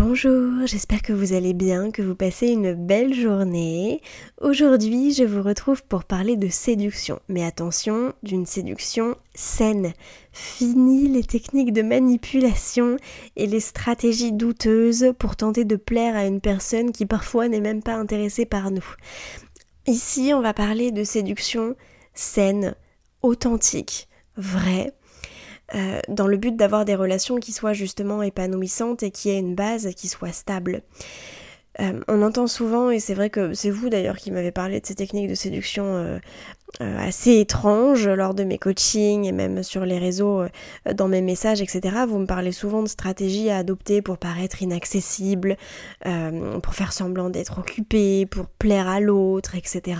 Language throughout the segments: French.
Bonjour, j'espère que vous allez bien, que vous passez une belle journée. Aujourd'hui, je vous retrouve pour parler de séduction, mais attention, d'une séduction saine. Fini les techniques de manipulation et les stratégies douteuses pour tenter de plaire à une personne qui parfois n'est même pas intéressée par nous. Ici, on va parler de séduction saine, authentique, vraie, euh, dans le but d'avoir des relations qui soient justement épanouissantes et qui aient une base qui soit stable. Euh, on entend souvent, et c'est vrai que c'est vous d'ailleurs qui m'avez parlé de ces techniques de séduction euh, assez étranges lors de mes coachings et même sur les réseaux, dans mes messages, etc. Vous me parlez souvent de stratégies à adopter pour paraître inaccessible, pour faire semblant d'être occupé, pour plaire à l'autre, etc.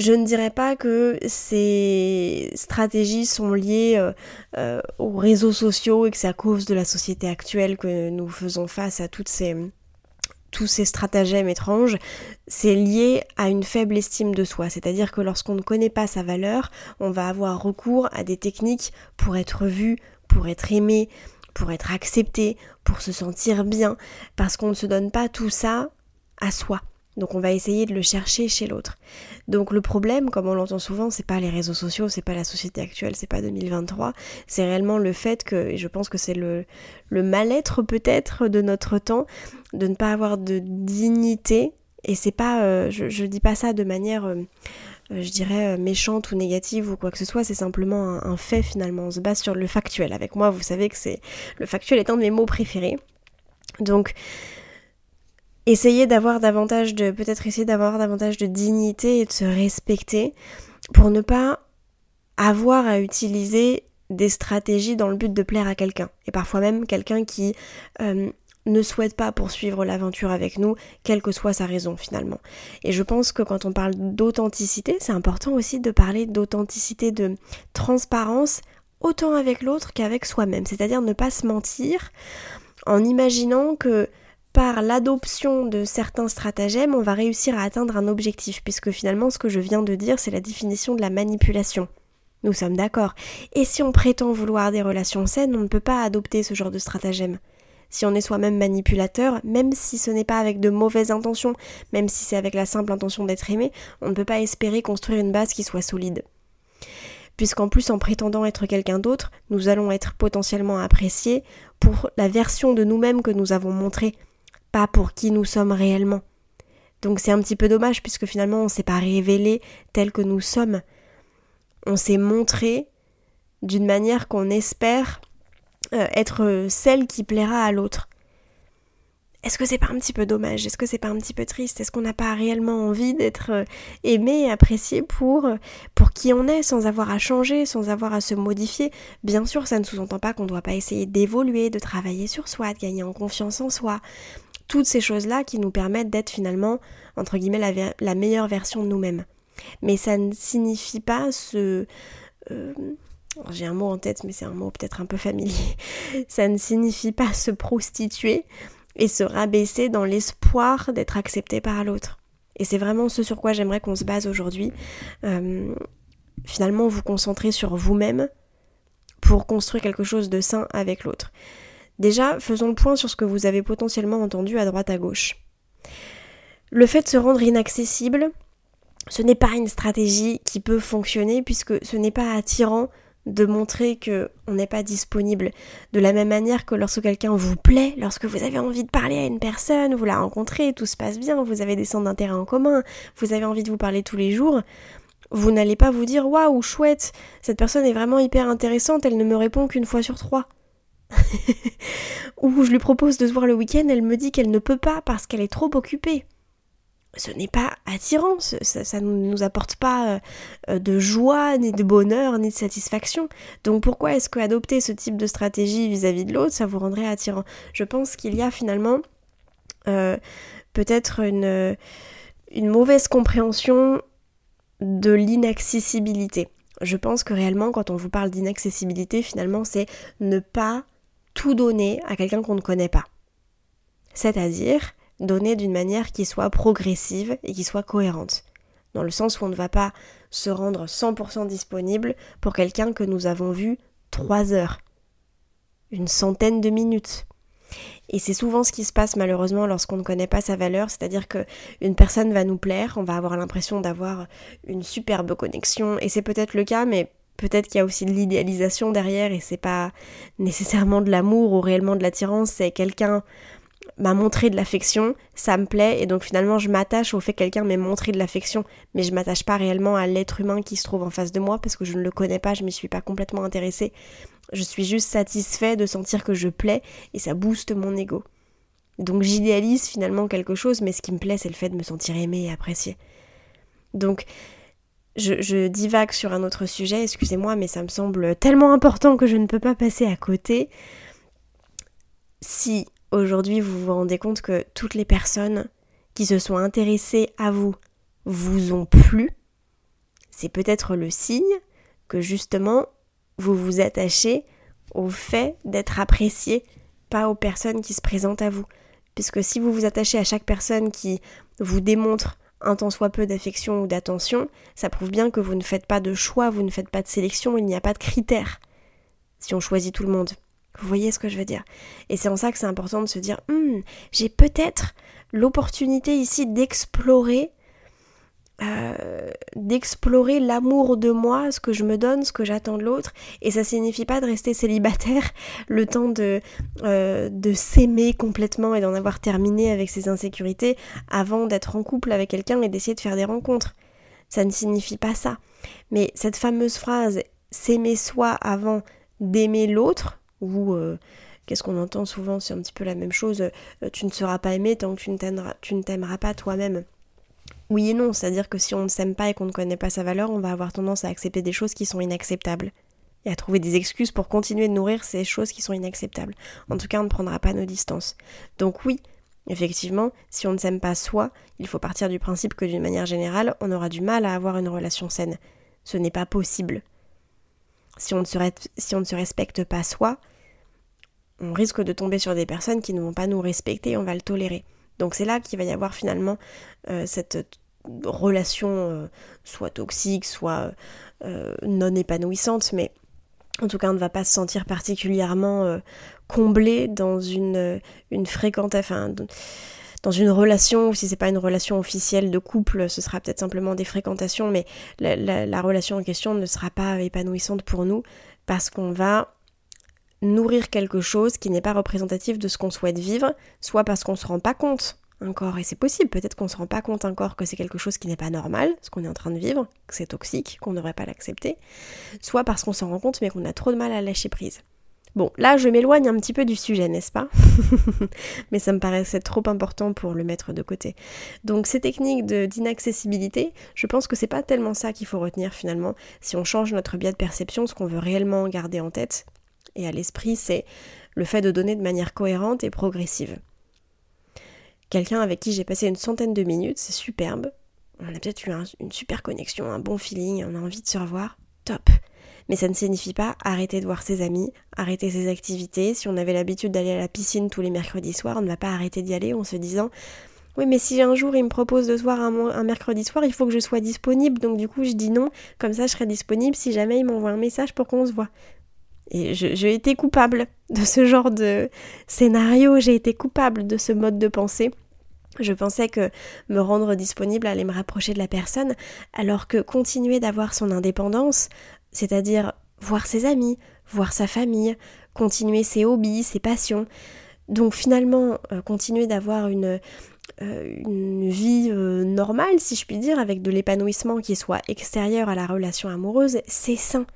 Je ne dirais pas que ces stratégies sont liées euh, euh, aux réseaux sociaux et que c'est à cause de la société actuelle que nous faisons face à toutes ces, tous ces stratagèmes étranges. C'est lié à une faible estime de soi. C'est-à-dire que lorsqu'on ne connaît pas sa valeur, on va avoir recours à des techniques pour être vu, pour être aimé, pour être accepté, pour se sentir bien, parce qu'on ne se donne pas tout ça à soi. Donc on va essayer de le chercher chez l'autre. Donc le problème, comme on l'entend souvent, c'est pas les réseaux sociaux, c'est pas la société actuelle, c'est pas 2023, c'est réellement le fait que, et je pense que c'est le, mal-être peut-être de notre temps, de ne pas avoir de dignité. Et c'est pas, euh, je, je dis pas ça de manière, euh, euh, je dirais, méchante ou négative ou quoi que ce soit, c'est simplement un, un fait finalement. On se base sur le factuel. Avec moi, vous savez que c'est le factuel est un de mes mots préférés. Donc essayer d'avoir davantage de peut-être essayer d'avoir davantage de dignité et de se respecter pour ne pas avoir à utiliser des stratégies dans le but de plaire à quelqu'un et parfois même quelqu'un qui euh, ne souhaite pas poursuivre l'aventure avec nous, quelle que soit sa raison finalement. Et je pense que quand on parle d'authenticité, c'est important aussi de parler d'authenticité, de transparence, autant avec l'autre qu'avec soi-même. C'est-à-dire ne pas se mentir en imaginant que par l'adoption de certains stratagèmes, on va réussir à atteindre un objectif, puisque finalement ce que je viens de dire, c'est la définition de la manipulation. Nous sommes d'accord. Et si on prétend vouloir des relations saines, on ne peut pas adopter ce genre de stratagème. Si on est soi-même manipulateur, même si ce n'est pas avec de mauvaises intentions, même si c'est avec la simple intention d'être aimé, on ne peut pas espérer construire une base qui soit solide. puisqu'en plus en prétendant être quelqu'un d'autre, nous allons être potentiellement appréciés pour la version de nous-mêmes que nous avons montrée, pas pour qui nous sommes réellement. Donc c'est un petit peu dommage puisque finalement on ne s'est pas révélé tel que nous sommes. On s'est montré d'une manière qu'on espère euh, être celle qui plaira à l'autre. Est-ce que c'est pas un petit peu dommage? Est-ce que c'est pas un petit peu triste? Est-ce qu'on n'a pas réellement envie d'être euh, aimé apprécié pour, euh, pour qui on est, sans avoir à changer, sans avoir à se modifier? Bien sûr, ça ne sous-entend pas qu'on ne doit pas essayer d'évoluer, de travailler sur soi, de gagner en confiance en soi. Toutes ces choses-là qui nous permettent d'être finalement, entre guillemets, la, meilleure version de nous-mêmes. Mais ça ne signifie pas ce... Euh, j'ai un mot en tête, mais c'est un mot peut-être un peu familier. Ça ne signifie pas se prostituer et se rabaisser dans l'espoir d'être accepté par l'autre. Et c'est vraiment ce sur quoi j'aimerais qu'on se base aujourd'hui. Euh, finalement, vous concentrer sur vous-même pour construire quelque chose de sain avec l'autre. Déjà, faisons le point sur ce que vous avez potentiellement entendu à droite à gauche. Le fait de se rendre inaccessible, ce n'est pas une stratégie qui peut fonctionner puisque ce n'est pas attirant de montrer que on n'est pas disponible. De la même manière que lorsque quelqu'un vous plaît, lorsque vous avez envie de parler à une personne, vous la rencontrez, tout se passe bien, vous avez des centres d'intérêt en commun, vous avez envie de vous parler tous les jours, vous n'allez pas vous dire waouh chouette, cette personne est vraiment hyper intéressante, elle ne me répond qu'une fois sur trois. Ou je lui propose de se voir le week-end, elle me dit qu'elle ne peut pas parce qu'elle est trop occupée ce n'est pas attirant, ça, ne nous apporte pas euh, de joie, ni de bonheur, ni de satisfaction. Donc pourquoi est-ce que adopter ce type de stratégie vis-à-vis de l'autre, ça vous rendrait attirant? Je pense qu'il y a finalement euh, peut-être une mauvaise compréhension de l'inaccessibilité. Je pense que réellement, quand on vous parle d'inaccessibilité, finalement, c'est ne pas tout donner à quelqu'un qu'on ne connaît pas. C'est-à-dire donner d'une manière qui soit progressive et qui soit cohérente. Dans le sens où on ne va pas se rendre 100% disponible pour quelqu'un que nous avons vu 3 heures, une centaine de minutes. Et c'est souvent ce qui se passe malheureusement lorsqu'on ne connaît pas sa valeur, c'est-à-dire que une personne va nous plaire, on va avoir l'impression d'avoir une superbe connexion, et c'est peut-être le cas, mais peut-être qu'il y a aussi de l'idéalisation derrière, et c'est pas nécessairement de l'amour ou réellement de l'attirance, c'est quelqu'un m'a montré de l'affection, ça me plaît, et donc finalement je m'attache au fait que quelqu'un m'ait montré de l'affection, mais je m'attache pas réellement à l'être humain qui se trouve en face de moi parce que je ne le connais pas, je m'y suis pas complètement intéressée. Je suis juste satisfait de sentir que je plais et ça booste mon ego. Donc j'idéalise finalement quelque chose, mais ce qui me plaît c'est le fait de me sentir aimé et apprécié. Donc je, divague sur un autre sujet, excusez-moi, mais ça me semble tellement important que je ne peux pas passer à côté. Si aujourd'hui vous vous rendez compte que toutes les personnes qui se sont intéressées à vous vous ont plu, c'est peut-être le signe que justement vous vous attachez au fait d'être apprécié, pas aux personnes qui se présentent à vous. Puisque si vous vous attachez à chaque personne qui vous démontre un tant soit peu d'affection ou d'attention, ça prouve bien que vous ne faites pas de choix, vous ne faites pas de sélection, il n'y a pas de critères si on choisit tout le monde. Vous voyez ce que je veux dire? Et c'est en ça que c'est important de se dire, hum, j'ai peut-être l'opportunité ici d'explorer euh, d'explorer l'amour de moi, ce que je me donne, ce que j'attends de l'autre. Et ça signifie pas de rester célibataire le temps de, euh, de s'aimer complètement et d'en avoir terminé avec ses insécurités avant d'être en couple avec quelqu'un et d'essayer de faire des rencontres. Ça ne signifie pas ça. Mais cette fameuse phrase s'aimer soi avant d'aimer l'autre, ou euh, qu'est-ce qu'on entend souvent, c'est un petit peu la même chose, tu ne seras pas aimé tant que tu ne t'aimeras pas toi-même. Oui et non, c'est-à-dire que si on ne s'aime pas et qu'on ne connaît pas sa valeur, on va avoir tendance à accepter des choses qui sont inacceptables et à trouver des excuses pour continuer de nourrir ces choses qui sont inacceptables. En tout cas, on ne prendra pas nos distances. Donc oui, effectivement, si on ne s'aime pas soi, il faut partir du principe que d'une manière générale, on aura du mal à avoir une relation saine. Ce n'est pas possible. Si on, ne se respecte pas soi, on risque de tomber sur des personnes qui ne vont pas nous respecter, on va le tolérer. Donc c'est là qu'il va y avoir finalement euh, cette relation euh, soit toxique, soit euh, non épanouissante, mais en tout cas on ne va pas se sentir particulièrement comblé dans une, une fréquente, enfin, dans une relation, ou si c'est pas une relation officielle de couple, ce sera peut-être simplement des fréquentations, mais la, relation en question ne sera pas épanouissante pour nous parce qu'on va nourrir quelque chose qui n'est pas représentatif de ce qu'on souhaite vivre, soit parce qu'on se rend pas compte encore, et c'est possible, peut-être qu'on se rend pas compte encore que c'est quelque chose qui n'est pas normal, ce qu'on est en train de vivre, que c'est toxique, qu'on ne devrait pas l'accepter, soit parce qu'on s'en rend compte mais qu'on a trop de mal à lâcher prise. Bon, là je m'éloigne un petit peu du sujet, n'est-ce pas? Mais ça me paraissait trop important pour le mettre de côté. Donc ces techniques d'inaccessibilité, je pense que c'est pas tellement ça qu'il faut retenir finalement. Si on change notre biais de perception, ce qu'on veut réellement garder en tête et à l'esprit, c'est le fait de donner de manière cohérente et progressive. Quelqu'un avec qui j'ai passé une centaine de minutes, c'est superbe. On a peut-être eu une super connexion, un bon feeling, on a envie de se revoir. Top mais ça ne signifie pas arrêter de voir ses amis, arrêter ses activités. Si on avait l'habitude d'aller à la piscine tous les mercredis soirs, on ne va pas arrêter d'y aller en se disant oui, mais si un jour il me propose de se voir un, mercredi soir, il faut que je sois disponible. Donc du coup, je dis non. Comme ça, je serai disponible si jamais il m'envoie un message pour qu'on se voit. Et j'ai été coupable de ce genre de scénario. J'ai été coupable de ce mode de pensée. Je pensais que me rendre disponible allait me rapprocher de la personne, alors que continuer d'avoir son indépendance, c'est-à-dire voir ses amis, voir sa famille, continuer ses hobbies, ses passions. Donc finalement, euh, continuer d'avoir une, euh, une vie euh, normale, si je puis dire, avec de l'épanouissement qui soit extérieur à la relation amoureuse, c'est sain.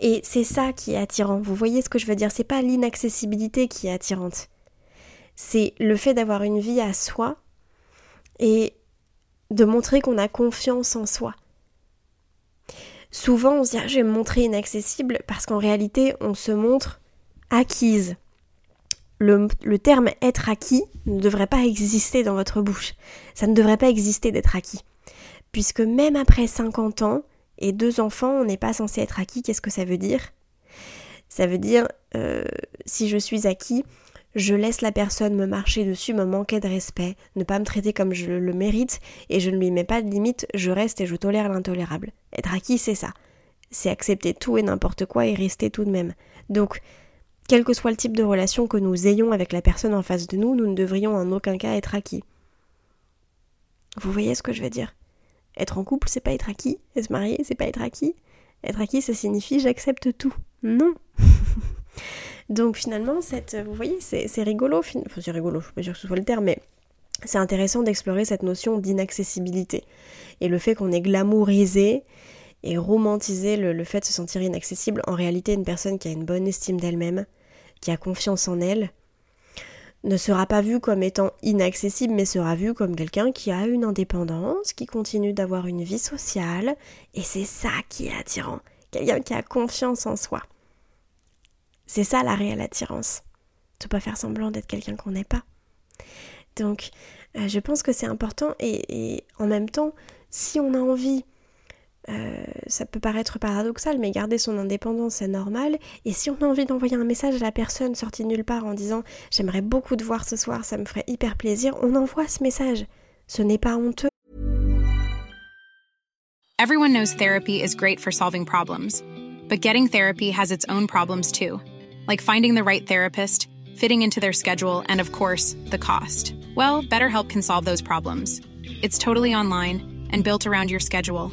Et c'est ça qui est attirant. Vous voyez ce que je veux dire? C'est pas l'inaccessibilité qui est attirante. C'est le fait d'avoir une vie à soi et de montrer qu'on a confiance en soi. Souvent, on se dit ah, je vais me montrer inaccessible parce qu'en réalité, on se montre acquise. Le, le, terme être acquis ne devrait pas exister dans votre bouche. Ça ne devrait pas exister d'être acquis. Puisque même après 50 ans et deux enfants, on n'est pas censé être acquis. Qu'est-ce que ça veut dire? Ça veut dire, euh, si je suis acquis, je laisse la personne me marcher dessus, me manquer de respect, ne pas me traiter comme je le mérite, et je ne lui mets pas de limite, je reste et je tolère l'intolérable. Être acquis, c'est ça. C'est accepter tout et n'importe quoi et rester tout de même. Donc, quel que soit le type de relation que nous ayons avec la personne en face de nous, nous ne devrions en aucun cas être acquis. Vous voyez ce que je veux dire? Être en couple, c'est pas être acquis, et se marier, c'est pas être acquis. Être acquis, ça signifie j'accepte tout. Non Donc finalement, cette, vous voyez, c'est rigolo, enfin c'est rigolo, je suis pas sûre que ce soit le terme, mais c'est intéressant d'explorer cette notion d'inaccessibilité. Et le fait qu'on ait glamourisé et romantisé le, fait de se sentir inaccessible, en réalité une personne qui a une bonne estime d'elle-même, qui a confiance en elle, ne sera pas vue comme étant inaccessible, mais sera vue comme quelqu'un qui a une indépendance, qui continue d'avoir une vie sociale, et c'est ça qui est attirant. Quelqu'un qui a confiance en soi. C'est ça la réelle attirance. De pas faire semblant d'être quelqu'un qu'on n'est pas. Donc, euh, je pense que c'est important et, en même temps, si on a envie, euh, ça peut paraître paradoxal, mais garder son indépendance, c'est normal. Et si on a envie d'envoyer un message à la personne sortie nulle part en disant J'aimerais beaucoup te voir ce soir, ça me ferait hyper plaisir, on envoie ce message. Ce n'est pas honteux. Everyone knows therapy is great for solving problems, but getting therapy has its own problems too. like finding the right therapist, fitting into their schedule, and of course, the cost. Well, BetterHelp can solve those problems. It's totally online and built around your schedule.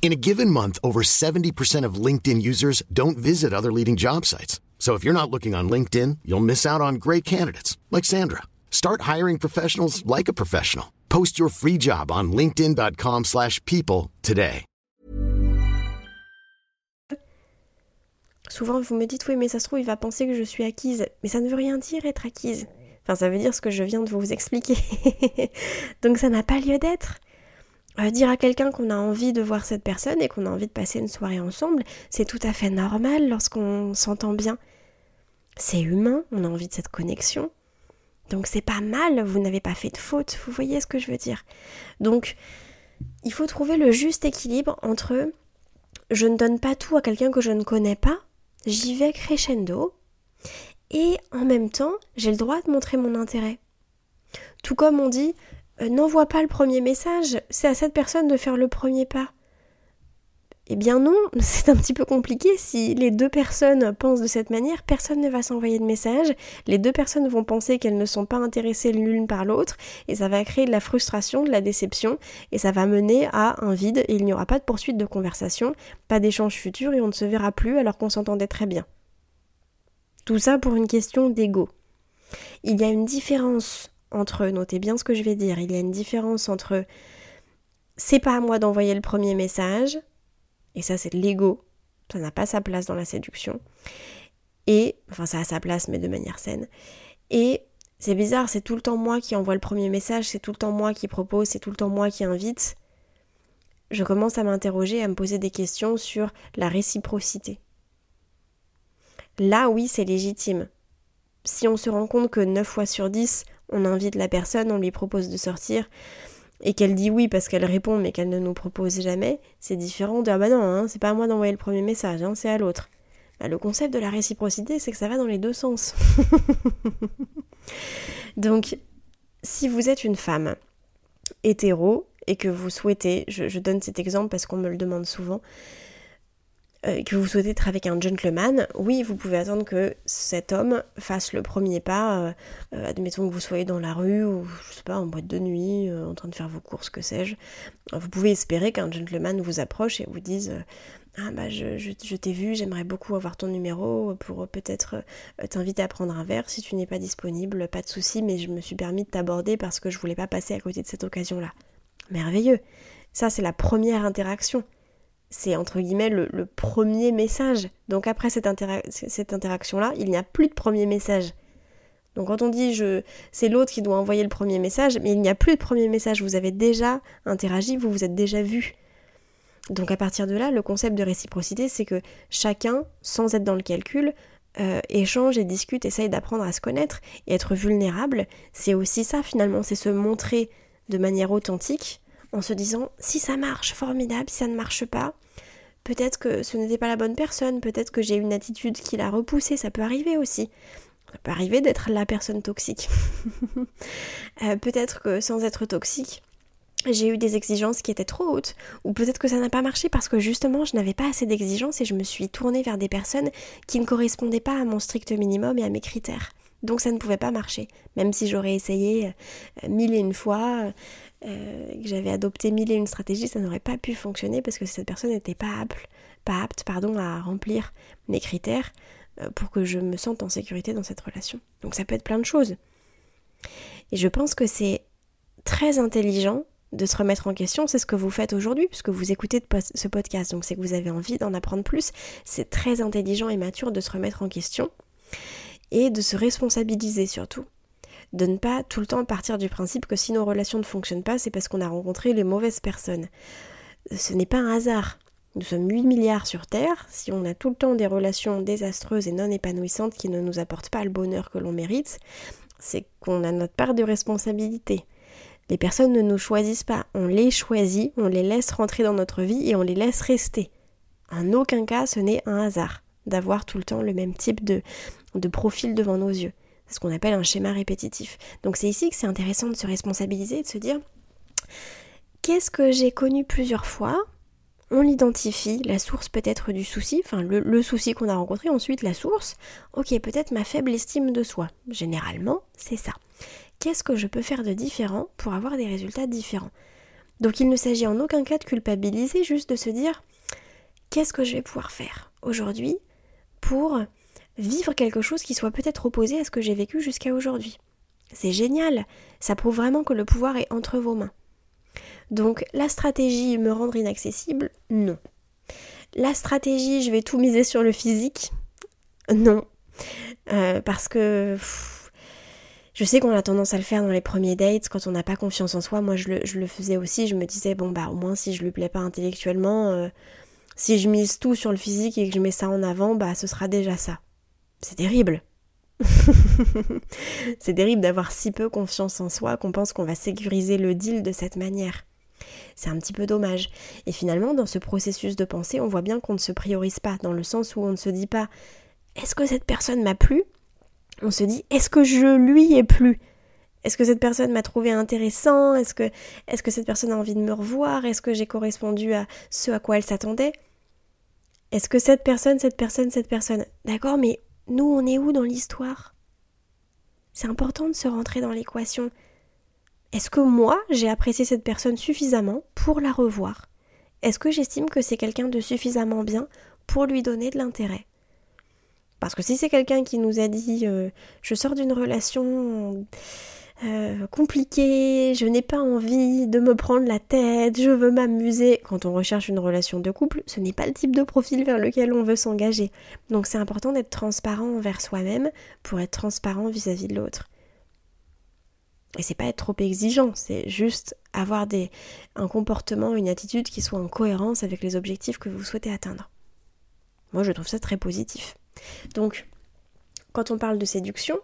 In a given month, over 70% of LinkedIn users don't visit other leading job sites. So if you're not looking on LinkedIn, you'll miss out on great candidates like Sandra. Start hiring professionals like a professional. Post your free job on linkedin.com/people today. Souvent vous me dites oui mais ça se trouve il va penser que je suis acquise, mais ça ne veut rien dire être acquise. Enfin ça veut dire ce que je viens de vous expliquer. Donc ça n'a pas lieu d'être. Dire à quelqu'un qu'on a envie de voir cette personne et qu'on a envie de passer une soirée ensemble, c'est tout à fait normal lorsqu'on s'entend bien. C'est humain, on a envie de cette connexion. Donc c'est pas mal, vous n'avez pas fait de faute, vous voyez ce que je veux dire. Donc il faut trouver le juste équilibre entre je ne donne pas tout à quelqu'un que je ne connais pas, j'y vais crescendo, et en même temps, j'ai le droit de montrer mon intérêt. Tout comme on dit, euh, n'envoie pas le premier message, c'est à cette personne de faire le premier pas. Eh bien non, c'est un petit peu compliqué. Si les deux personnes pensent de cette manière, personne ne va s'envoyer de message. Les deux personnes vont penser qu'elles ne sont pas intéressées l'une par l'autre et ça va créer de la frustration, de la déception et ça va mener à un vide et il n'y aura pas de poursuite de conversation, pas d'échange futur et on ne se verra plus alors qu'on s'entendait très bien. Tout ça pour une question d'ego. Il y a une différence entre, notez bien ce que je vais dire, il y a une différence entre c'est pas à moi d'envoyer le premier message, et ça, c'est de l'ego. Ça n'a pas sa place dans la séduction. Et, enfin, ça a sa place, mais de manière saine. Et c'est bizarre, c'est tout le temps moi qui envoie le premier message, c'est tout le temps moi qui propose, c'est tout le temps moi qui invite. Je commence à m'interroger, à me poser des questions sur la réciprocité. Là, oui, c'est légitime. Si on se rend compte que 9 fois sur 10, on invite la personne, on lui propose de sortir, et qu'elle dit oui parce qu'elle répond mais qu'elle ne nous propose jamais, c'est différent de ah bah non, hein, c'est pas à moi d'envoyer le premier message, hein, c'est à l'autre. Bah, le concept de la réciprocité, c'est que ça va dans les deux sens. Donc, si vous êtes une femme hétéro et que vous souhaitez, je donne cet exemple parce qu'on me le demande souvent, euh, que vous souhaitez être avec un gentleman, oui, vous pouvez attendre que cet homme fasse le premier pas. Euh, euh, admettons que vous soyez dans la rue ou, je sais pas, en boîte de nuit, en train de faire vos courses, que sais-je. Vous pouvez espérer qu'un gentleman vous approche et vous dise Ah, bah, je, je t'ai vu, j'aimerais beaucoup avoir ton numéro pour peut-être t'inviter à prendre un verre. Si tu n'es pas disponible, pas de souci, mais je me suis permis de t'aborder parce que je voulais pas passer à côté de cette occasion-là. Merveilleux. Ça, c'est la première interaction c'est entre guillemets le, premier message. Donc après cette, interaction-là, il n'y a plus de premier message. Donc quand on dit c'est l'autre qui doit envoyer le premier message, mais il n'y a plus de premier message, vous avez déjà interagi, vous vous êtes déjà vu. Donc à partir de là, le concept de réciprocité, c'est que chacun, sans être dans le calcul, euh, échange et discute, essaye d'apprendre à se connaître et être vulnérable. C'est aussi ça finalement, c'est se montrer de manière authentique en se disant si ça marche, formidable, si ça ne marche pas, peut-être que ce n'était pas la bonne personne, peut-être que j'ai une attitude qui l'a repoussé, ça peut arriver aussi. Ça peut arriver d'être la personne toxique. Euh, peut-être que sans être toxique, j'ai eu des exigences qui étaient trop hautes, ou peut-être que ça n'a pas marché parce que justement je n'avais pas assez d'exigences et je me suis tournée vers des personnes qui ne correspondaient pas à mon strict minimum et à mes critères. Donc ça ne pouvait pas marcher, même si j'aurais essayé euh, mille et une fois, euh, que j'avais adopté mille et une stratégies, ça n'aurait pas pu fonctionner parce que cette personne n'était pas apte, pas apte pardon, à remplir mes critères euh, pour que je me sente en sécurité dans cette relation. Donc ça peut être plein de choses. Et je pense que c'est très intelligent de se remettre en question, c'est ce que vous faites aujourd'hui puisque vous écoutez ce podcast, donc c'est que vous avez envie d'en apprendre plus. C'est très intelligent et mature de se remettre en question et de se responsabiliser surtout de ne pas tout le temps partir du principe que si nos relations ne fonctionnent pas, c'est parce qu'on a rencontré les mauvaises personnes. Ce n'est pas un hasard. Nous sommes 8 milliards sur Terre. Si on a tout le temps des relations désastreuses et non épanouissantes qui ne nous apportent pas le bonheur que l'on mérite, c'est qu'on a notre part de responsabilité. Les personnes ne nous choisissent pas, on les choisit, on les laisse rentrer dans notre vie et on les laisse rester. En aucun cas ce n'est un hasard d'avoir tout le temps le même type de, de profil devant nos yeux. C'est ce qu'on appelle un schéma répétitif. Donc c'est ici que c'est intéressant de se responsabiliser, de se dire qu'est-ce que j'ai connu plusieurs fois? On l'identifie, la source peut-être du souci, enfin le, souci qu'on a rencontré, ensuite la source, ok, peut-être ma faible estime de soi. Généralement, c'est ça. Qu'est-ce que je peux faire de différent pour avoir des résultats différents? Donc il ne s'agit en aucun cas de culpabiliser, juste de se dire qu'est-ce que je vais pouvoir faire aujourd'hui pour vivre quelque chose qui soit peut-être opposé à ce que j'ai vécu jusqu'à aujourd'hui. C'est génial, ça prouve vraiment que le pouvoir est entre vos mains. Donc la stratégie me rendre inaccessible, non. La stratégie je vais tout miser sur le physique, non. Euh, parce que je sais qu'on a tendance à le faire dans les premiers dates quand on n'a pas confiance en soi. Moi je le, faisais aussi, je me disais bon bah au moins si je lui plais pas intellectuellement, euh, si je mise tout sur le physique et que je mets ça en avant, bah ce sera déjà ça. C'est terrible. c'est terrible d'avoir si peu confiance en soi qu'on pense qu'on va sécuriser le deal de cette manière. C'est un petit peu dommage. Et finalement, dans ce processus de pensée, on voit bien qu'on ne se priorise pas, dans le sens où on ne se dit pas est-ce que cette personne m'a plu? On se dit est-ce que je lui ai plu? Est-ce que cette personne m'a trouvé intéressant? Est-ce que, que cette personne a envie de me revoir? Est-ce que j'ai correspondu à ce à quoi elle s'attendait? Est-ce que cette personne, cette personne, cette personne? D'accord, mais nous, on est où dans l'histoire? C'est important de se rentrer dans l'équation. Est-ce que moi, j'ai apprécié cette personne suffisamment pour la revoir? Est-ce que j'estime que c'est quelqu'un de suffisamment bien pour lui donner de l'intérêt? Parce que si c'est quelqu'un qui nous a dit euh, je sors d'une relation euh, compliqué, je n'ai pas envie de me prendre la tête, je veux m'amuser. Quand on recherche une relation de couple, ce n'est pas le type de profil vers lequel on veut s'engager. Donc c'est important d'être transparent envers soi-même pour être transparent vis-à-vis de l'autre. Et c'est pas être trop exigeant, c'est juste avoir des, un comportement, une attitude qui soit en cohérence avec les objectifs que vous souhaitez atteindre. Moi je trouve ça très positif. Donc, quand on parle de séduction,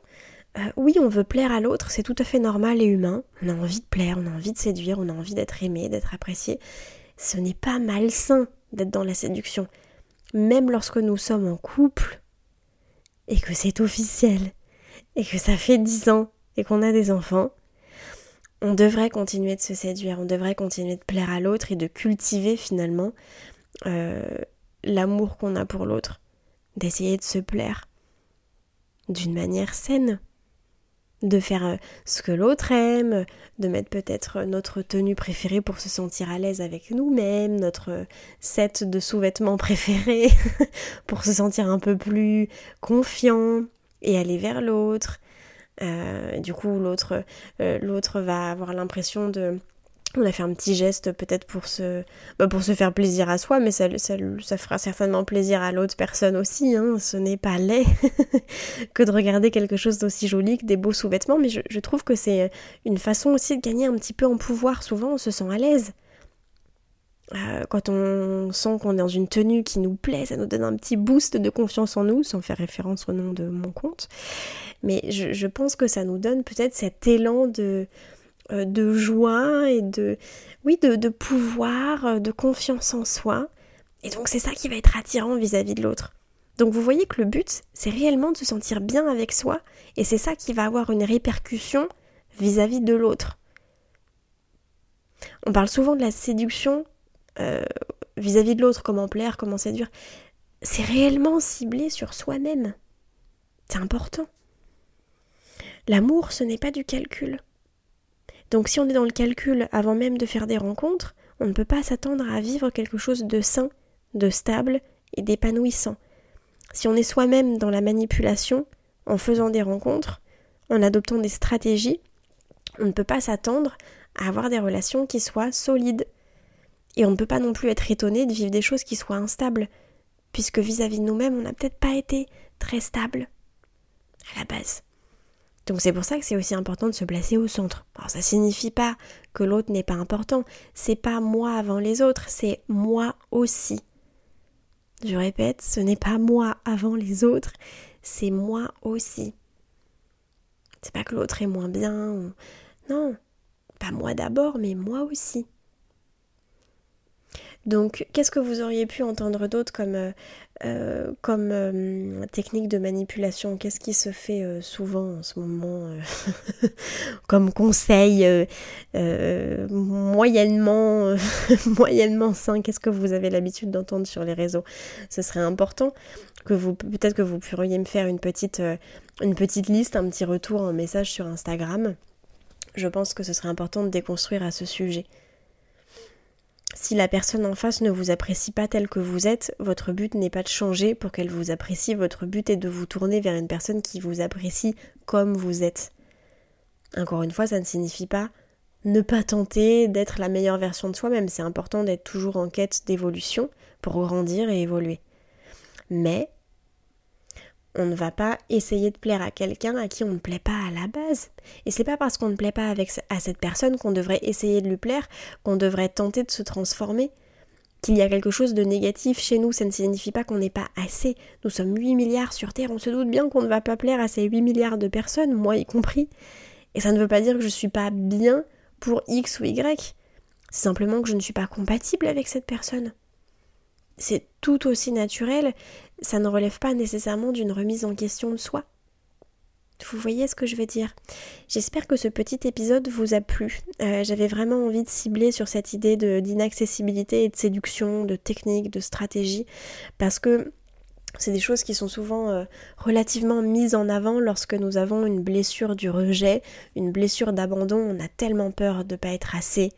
euh, oui, on veut plaire à l'autre, c'est tout à fait normal et humain. On a envie de plaire, on a envie de séduire, on a envie d'être aimé, d'être apprécié. Ce n'est pas malsain d'être dans la séduction. Même lorsque nous sommes en couple et que c'est officiel et que ça fait dix ans et qu'on a des enfants, on devrait continuer de se séduire, on devrait continuer de plaire à l'autre et de cultiver finalement euh, l'amour qu'on a pour l'autre, d'essayer de se plaire d'une manière saine de faire euh, ce que l'autre aime, de mettre peut-être notre tenue préférée pour se sentir à l'aise avec nous-mêmes, notre set de sous-vêtements préférés pour se sentir un peu plus confiant et aller vers l'autre. Euh, du coup, l'autre, euh, l'autre va avoir l'impression de on a fait un petit geste peut-être pour se, bah, pour se faire plaisir à soi, mais ça, fera certainement plaisir à l'autre personne aussi. Hein. Ce n'est pas laid que de regarder quelque chose d'aussi joli que des beaux sous-vêtements, mais je, trouve que c'est une façon aussi de gagner un petit peu en pouvoir. Souvent, on se sent à l'aise. Euh, quand on sent qu'on est dans une tenue qui nous plaît, ça nous donne un petit boost de confiance en nous, sans faire référence au nom de mon compte. Mais je pense que ça nous donne peut-être cet élan de, euh, de joie et de oui de, pouvoir, euh, de confiance en soi. Et donc c'est ça qui va être attirant vis-à-vis de l'autre. Donc vous voyez que le but, c'est réellement de se sentir bien avec soi, et c'est ça qui va avoir une répercussion vis-à-vis de l'autre. On parle souvent de la séduction euh, vis-à-vis de l'autre, comment plaire, comment séduire. C'est réellement ciblé sur soi-même. C'est important. L'amour, ce n'est pas du calcul. Donc si on est dans le calcul avant même de faire des rencontres, on ne peut pas s'attendre à vivre quelque chose de sain, de stable et d'épanouissant. Si on est soi-même dans la manipulation, en faisant des rencontres, en adoptant des stratégies, on ne peut pas s'attendre à avoir des relations qui soient solides. Et on ne peut pas non plus être étonné de vivre des choses qui soient instables, puisque vis-à-vis de nous-mêmes, on n'a peut-être pas été très stable à la base. Donc c'est pour ça que c'est aussi important de se placer au centre. Alors ça signifie pas que l'autre n'est pas important, c'est pas moi avant les autres, c'est moi aussi. Je répète, ce n'est pas moi avant les autres, c'est moi aussi. C'est pas que l'autre est moins bien, non, pas moi d'abord, mais moi aussi. Donc, qu'est-ce que vous auriez pu entendre d'autre comme, euh, euh, euh, technique de manipulation? Qu'est-ce qui se fait souvent en ce moment comme conseil moyennement, moyennement sain? Qu'est-ce que vous avez l'habitude d'entendre sur les réseaux? Ce serait important que vous, peut-être que vous pourriez me faire une petite, une petite liste, un petit retour en message sur Instagram. Je pense que ce serait important de déconstruire à ce sujet. Si la personne en face ne vous apprécie pas tel que vous êtes, votre but n'est pas de changer pour qu'elle vous apprécie, votre but est de vous tourner vers une personne qui vous apprécie comme vous êtes. Encore une fois, ça ne signifie pas ne pas tenter d'être la meilleure version de soi-même, c'est important d'être toujours en quête d'évolution pour grandir et évoluer. Mais on ne va pas essayer de plaire à quelqu'un à qui on ne plaît pas à la base. Et c'est pas parce qu'on ne plaît pas à cette personne qu'on devrait essayer de lui plaire, qu'on devrait tenter de se transformer. qu'il y a quelque chose de négatif chez nous, ça ne signifie pas qu'on n'est pas assez. Nous sommes 8 milliards sur Terre, on se doute bien qu'on ne va pas plaire à ces 8 milliards de personnes, moi y compris. Et ça ne veut pas dire que je suis pas bien pour X ou Y. C'est simplement que je ne suis pas compatible avec cette personne. C'est tout aussi naturel, ça ne relève pas nécessairement d'une remise en question de soi. Vous voyez ce que je veux dire? J'espère que ce petit épisode vous a plu. Euh, j'avais vraiment envie de cibler sur cette idée d'inaccessibilité et de séduction, de technique, de stratégie, parce que c'est des choses qui sont souvent euh, relativement mises en avant lorsque nous avons une blessure du rejet, une blessure d'abandon. On a tellement peur de ne pas être assez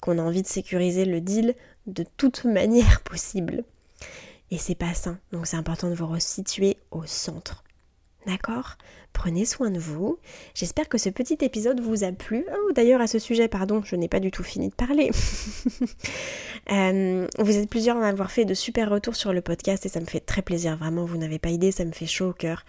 qu'on a envie de sécuriser le deal de toute manière possible. Et c'est pas sain, donc c'est important de vous resituer au centre. D'accord? Prenez soin de vous. J'espère que ce petit épisode vous a plu. Oh, d'ailleurs, à ce sujet, pardon, je n'ai pas du tout fini de parler. Euh, vous êtes plusieurs à m'avoir fait de super retours sur le podcast et ça me fait très plaisir. Vraiment, vous n'avez pas idée, ça me fait chaud au cœur.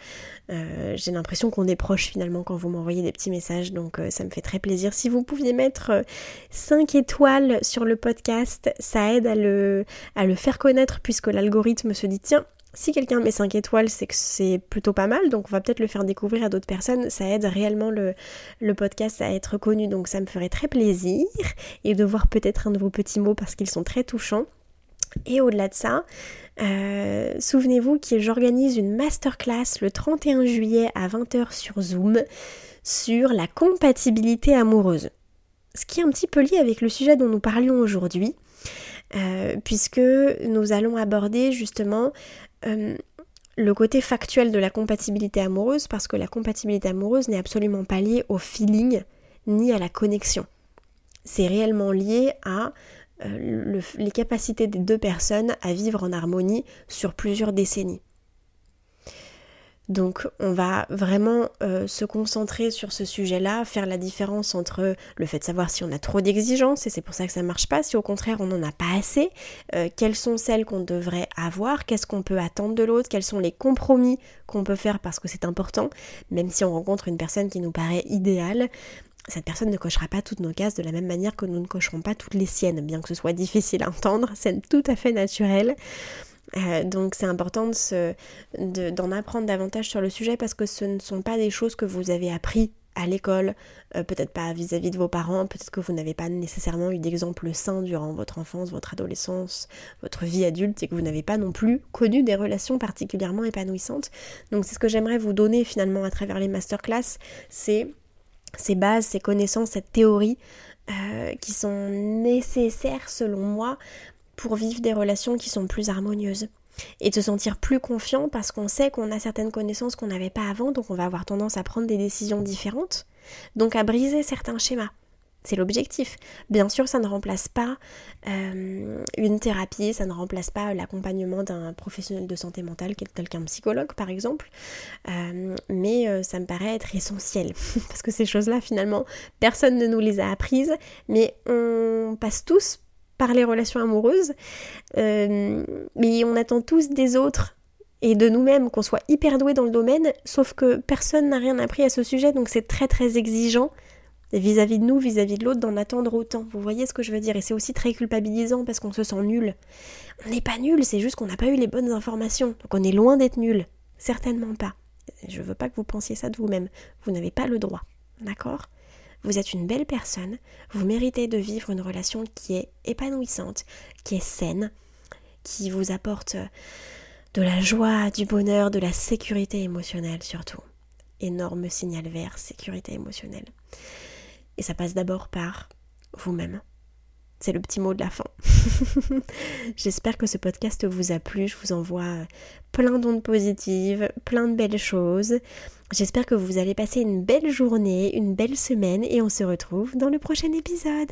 Euh, j'ai l'impression qu'on est proche finalement quand vous m'envoyez des petits messages, donc euh, ça me fait très plaisir. Si vous pouviez mettre 5 étoiles sur le podcast, ça aide à le faire connaître puisque l'algorithme se dit tiens, si quelqu'un met 5 étoiles, c'est que c'est plutôt pas mal, donc on va peut-être le faire découvrir à d'autres personnes. Ça aide réellement le, podcast à être connu, donc ça me ferait très plaisir. Et de voir peut-être un de vos petits mots parce qu'ils sont très touchants. Et au-delà de ça, euh, souvenez-vous que j'organise une masterclass le 31 juillet à 20h sur Zoom sur la compatibilité amoureuse. Ce qui est un petit peu lié avec le sujet dont nous parlions aujourd'hui. Euh, puisque nous allons aborder justement euh, le côté factuel de la compatibilité amoureuse, parce que la compatibilité amoureuse n'est absolument pas liée au feeling ni à la connexion. C'est réellement lié à euh, les capacités des deux personnes à vivre en harmonie sur plusieurs décennies. Donc on va vraiment euh, se concentrer sur ce sujet-là, faire la différence entre le fait de savoir si on a trop d'exigences et c'est pour ça que ça ne marche pas, si au contraire on n'en a pas assez, euh, quelles sont celles qu'on devrait avoir, qu'est-ce qu'on peut attendre de l'autre, quels sont les compromis qu'on peut faire parce que c'est important, même si on rencontre une personne qui nous paraît idéale, cette personne ne cochera pas toutes nos cases de la même manière que nous ne cocherons pas toutes les siennes, bien que ce soit difficile à entendre, c'est tout à fait naturel. Euh, donc c'est important d'en apprendre davantage sur le sujet parce que ce ne sont pas des choses que vous avez appris à l'école, euh, peut-être pas vis-à-vis de vos parents, peut-être que vous n'avez pas nécessairement eu d'exemple sain durant votre enfance, votre adolescence, votre vie adulte et que vous n'avez pas non plus connu des relations particulièrement épanouissantes. Donc c'est ce que j'aimerais vous donner finalement à travers les masterclass, c'est ces bases, ces connaissances, cette théorie euh, qui sont nécessaires selon moi pour vivre des relations qui sont plus harmonieuses et de se sentir plus confiant parce qu'on sait qu'on a certaines connaissances qu'on n'avait pas avant, donc on va avoir tendance à prendre des décisions différentes, donc à briser certains schémas. C'est l'objectif. Bien sûr, ça ne remplace pas euh, une thérapie, ça ne remplace pas l'accompagnement d'un professionnel de santé mentale, tel qu'un psychologue par exemple, euh, mais euh, ça me paraît être essentiel, parce que ces choses-là, finalement, personne ne nous les a apprises, mais on passe tous par les relations amoureuses, euh, mais on attend tous des autres et de nous-mêmes qu'on soit hyper doués dans le domaine, sauf que personne n'a rien appris à ce sujet, donc c'est très très exigeant vis-à-vis de nous, vis-à-vis de l'autre, d'en attendre autant. Vous voyez ce que je veux dire? Et c'est aussi très culpabilisant parce qu'on se sent nul. On n'est pas nul, c'est juste qu'on n'a pas eu les bonnes informations, donc on est loin d'être nul. Certainement pas. Je veux pas que vous pensiez ça de vous-même. Vous n'avez pas le droit. D'accord? Vous êtes une belle personne, vous méritez de vivre une relation qui est épanouissante, qui est saine, qui vous apporte de la joie, du bonheur, de la sécurité émotionnelle surtout. Énorme signal vert, sécurité émotionnelle. Et ça passe d'abord par vous-même. C'est le petit mot de la fin. J'espère que ce podcast vous a plu. Je vous envoie plein d'ondes positives, plein de belles choses. J'espère que vous allez passer une belle journée, une belle semaine et on se retrouve dans le prochain épisode.